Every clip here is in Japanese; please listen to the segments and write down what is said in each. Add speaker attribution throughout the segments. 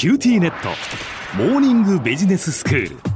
Speaker 1: QTnet。モーニングビジネススクール。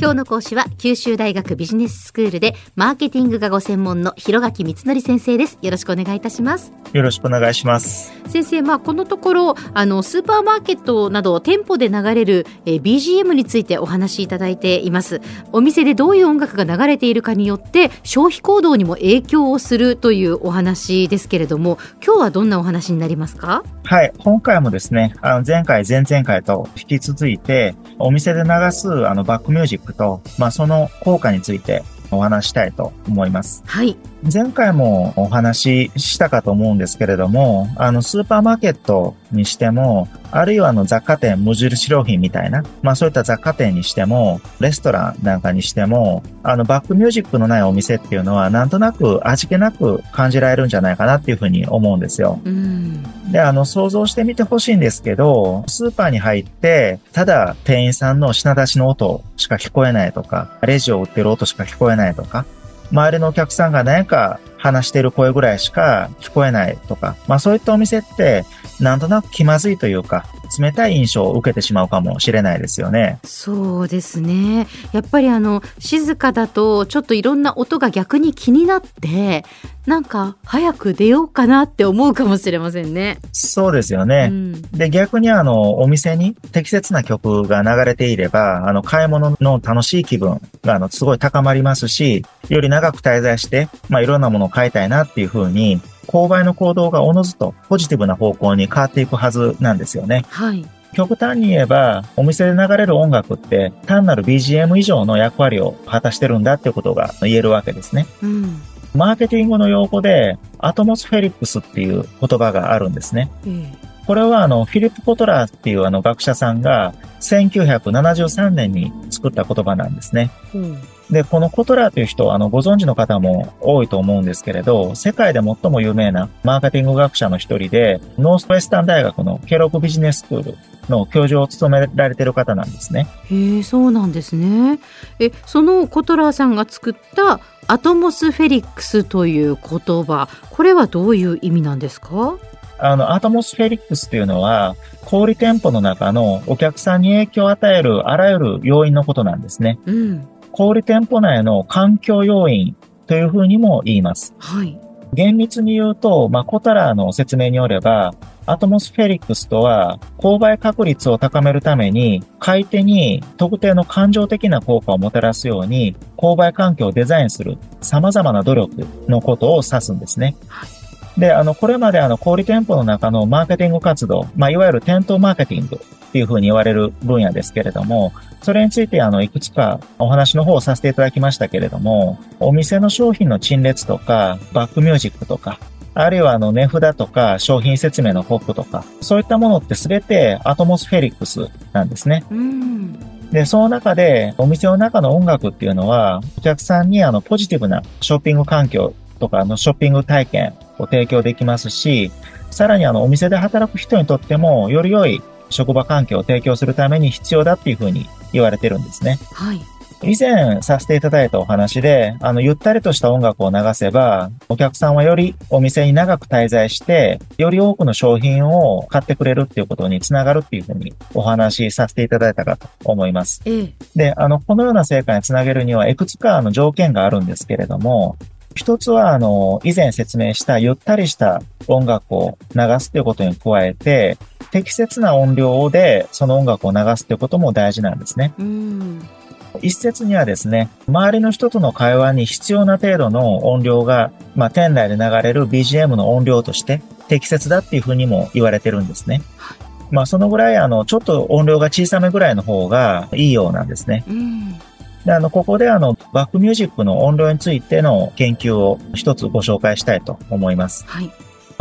Speaker 2: 今日の講師は九州大学ビジネススクールでマーケティングがご専門の広垣光則先生です。よろしくお願いいたします。
Speaker 3: よろしくお願いします。
Speaker 2: 先生まあこのところあのスーパーマーケットなど店舗で流れる、えー、BGM についてお話しいただいています。お店でどういう音楽が流れているかによって消費行動にも影響をするというお話ですけれども今日はどんなお話になりますか？
Speaker 3: はい。今回もですねあの前回前々回と引き続いてお店で流すあのバックミュージックと、まあ、その効果についてお話したいと思います。
Speaker 2: はい。
Speaker 3: 前回もお話ししたかと思うんですけれども、あの、スーパーマーケットにしても、あるいはあの雑貨店、無印良品みたいな、まあそういった雑貨店にしても、レストランなんかにしても、あのバックミュージックのないお店っていうのは、なんとなく味気なく感じられるんじゃないかなっていうふうに思うんですよ。で、あの、想像してみてほしいんですけど、スーパーに入って、ただ店員さんの品出しの音しか聞こえないとか、レジを売ってる音しか聞こえないとか、周りのお客さんが何か話してる声ぐらいしか聞こえないとか、まあそういったお店って、なんとなく気まずいというか、冷たい印象を受けてしまうかもしれないですよね。
Speaker 2: そうですね。やっぱりあの、静かだと、ちょっといろんな音が逆に気になって、なんか早く出ようかなって思うかもしれませんね。
Speaker 3: そうですよね。うん、で、逆にあの、お店に適切な曲が流れていれば、あの、買い物の楽しい気分があの、すごい高まりますし、より長く滞在して、まあいろんなものを買いたいなっていうふうに、購買の行動がおのずとポジティブな方向に変わっていくはずなんですよね。
Speaker 2: はい。
Speaker 3: 極端に言えば、お店で流れる音楽って単なる BGM 以上の役割を果たしてるんだっていうことが言えるわけですね。
Speaker 2: うん。
Speaker 3: マーケティングの用語で、アトモスフェリックスっていう言葉があるんですね。
Speaker 2: うん、
Speaker 3: これはあの、フィリップ・コトラーっていうあの学者さんが1973年に作った言葉なんですね。
Speaker 2: うん
Speaker 3: で、このコトラーという人、あの、ご存知の方も多いと思うんですけれど、世界で最も有名なマーケティング学者の一人で、ノースウェスタン大学のケロッグビジネススクールの教授を務められている方なんですね。
Speaker 2: へえ、そうなんですね。え、そのコトラーさんが作った atmospherics という言葉、これはどういう意味なんですか？
Speaker 3: あの、 atmospherics というのは、小売店舗の中のお客さんに影響を与えるあらゆる要因のことなんですね。
Speaker 2: うん。
Speaker 3: 小売店舗内の環境要因というふうにも言います。
Speaker 2: はい。
Speaker 3: 厳密に言うと、まあ、コトラーの説明によれば、 atmospherics とは、購買確率を高めるために、買い手に特定の感情的な効果をもたらすように、購買環境をデザインする様々な努力のことを指すんですね。で、あの、これまであの、小売店舗の中のマーケティング活動、まあ、いわゆる店頭マーケティングっていうふうに言われる分野ですけれども、それについてあの、いくつかお話の方をさせていただきましたけれども、お店の商品の陳列とか、バックミュージックとか、あるいはあの値札とか商品説明のポップとか、そういったものってすべてアトモスフェリックスなんですね。で、その中でお店の中の音楽っていうのは、お客さんにあのポジティブなショッピング環境とかのショッピング体験を提供できますし、さらにあのお店で働く人にとってもより良い職場環境を提供するために必要だっていうふうに言われてるんですね。
Speaker 2: はい。
Speaker 3: 以前させていただいたお話で、あの、ゆったりとした音楽を流せば、お客さんはよりお店に長く滞在して、より多くの商品を買ってくれるっていうことにつながるっていうふうにお話しさせていただいたかと思います。
Speaker 2: ええ、
Speaker 3: で、あの、このような成果につなげるには、いくつかの条件があるんですけれども、一つは、あの、以前説明したゆったりした音楽を流すということに加えて、適切な音量でその音楽を流すということも大事なんですね。一説にはですね、周りの人との会話に必要な程度の音量が、まあ、店内で流れる BGM の音量として適切だっていうふうにも言われてるんですね。まあ、そのぐらい、あの、ちょっと音量が小さめぐらいの方がいいようなんですね。で、あの、ここであの、バックミュージックの音量についての研究を一つご紹介したいと思います。
Speaker 2: はい。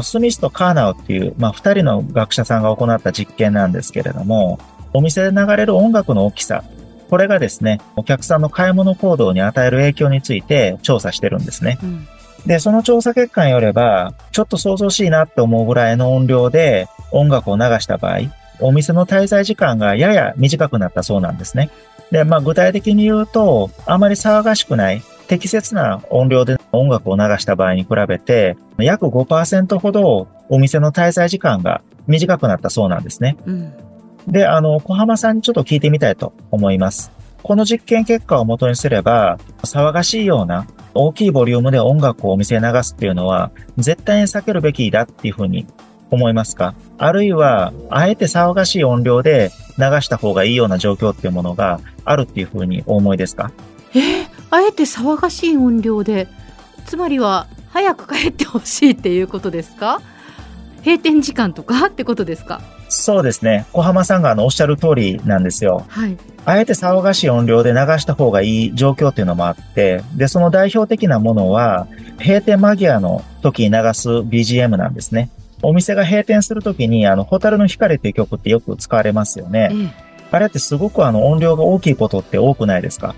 Speaker 3: スミスとカーナウっていう、まあ、二人の学者さんが行った実験なんですけれども、お店で流れる音楽の大きさ、これがですね、お客さんの買い物行動に与える影響について調査してるんですね。
Speaker 2: うん、
Speaker 3: で、その調査結果によれば、ちょっと想像しいなって思うぐらいの音量で音楽を流した場合、お店の滞在時間がやや短くなったそうなんですね。で、まあ具体的に言うと、あまり騒がしくない適切な音量で音楽を流した場合に比べて、約5%ほどお店の滞在時間が短くなったそうなんですね。
Speaker 2: うん、
Speaker 3: で、あの、小浜さんにちょっと聞いてみたいと思います。この実験結果を元にすれば、騒がしいような大きいボリュームで音楽をお店に流すっていうのは、絶対に避けるべきだっていうふうに思いますか？あるいは、あえて騒がしい音量で流した方がいいような状況っていうものがあるっていうふうにお思いですか？
Speaker 2: えーあえて騒がしい音量でつまりは早く帰ってほしいっていうことですか？閉店時間とかってことですか？
Speaker 3: そうですね。小浜さんがあのおっしゃる通りなんですよ。
Speaker 2: はい
Speaker 3: あえて騒がしい音量で流した方がいい状況っていうのもあって、で、その代表的なものは、閉店間際の時に流す BGM なんですね。お店が閉店するときに、あの、ホタルの光っていう曲ってよく使われますよね。
Speaker 2: え。え。
Speaker 3: あれってすごくあの、音量が大きいことって多くないですか？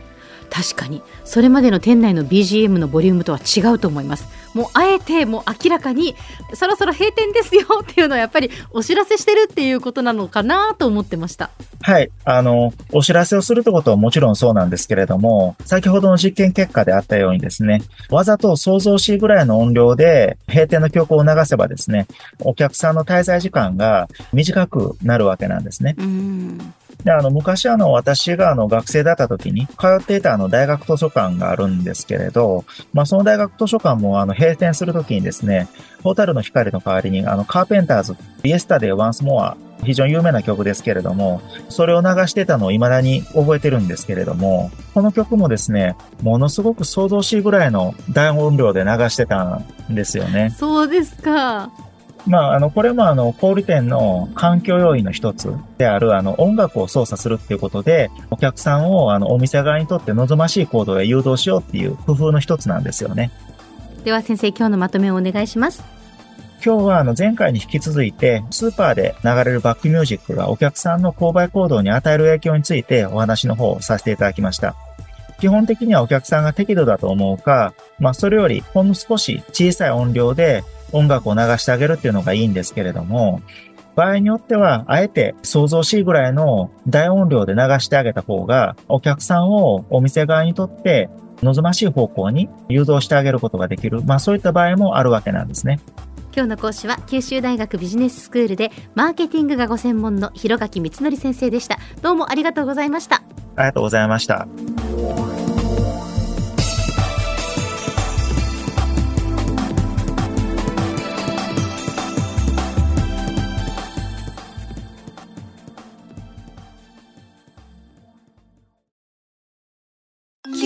Speaker 2: 確かに。それまでの店内の BGM のボリュームとは違うと思いますもうあえてもう明らかにそろそろ閉店ですよっていうのはやっぱりお知らせしてるっていうことなのかなと思ってました
Speaker 3: はい。あの、お知らせをするってことはもちろんそうなんですけれども、先ほどの実験結果であったようにですね、わざと想像しいぐらいの音量で閉店の曲を流せばですね、お客さんの滞在時間が短くなるわけなんですね。
Speaker 2: うん
Speaker 3: で、あの、昔あの、私があの、学生だった時に、通っていたあの、大学図書館があるんですけれど、まあ、その大学図書館もあの、閉店する時にですね、ホタルの光の代わりに、あの、カーペンターズ、イエスタデイ・ワンス・モア、非常に有名な曲ですけれども、それを流してたのを未だに覚えてるんですけれども、この曲もですね、ものすごく想像しいぐらいの大音量で流してたんですよね。
Speaker 2: そうですか
Speaker 3: まあ、あの、これもあの、小売店の環境要因の一つである、あの、音楽を操作するっていうことで、お客さんを、あの、お店側にとって望ましい行動へ誘導しようっていう工夫の一つなんですよね。
Speaker 2: では先生今日のまとめをお願いします
Speaker 3: 今日はあの前回に引き続いて、スーパーで流れるバックミュージックがお客さんの購買行動に与える影響についてお話の方をさせていただきました。基本的にはお客さんが適度だと思うか、まあそれよりほんの少し小さい音量で音楽を流してあげるっていうのがいいんですけれども、場合によっては、あえて想像しいぐらいの大音量で流してあげた方が、お客さんをお店側にとって望ましい方向に誘導してあげることができる。まあそういった場合もあるわけなんですね。
Speaker 2: 今日の講師は九州大学ビジネススクールでマーケティングがご専門の広垣光則先生でしたどうもありがとうございました
Speaker 3: ありがとうございました。